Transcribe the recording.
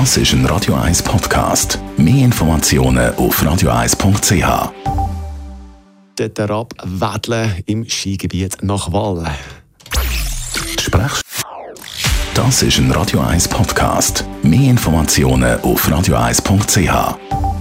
Das ist ein Radio 1 Podcast. Mehr Informationen auf radio1.ch. Dort herabwedeln im Skigebiet nach Wallen. Sprech. Das ist ein Radio 1 Podcast. Mehr Informationen auf radio1.ch.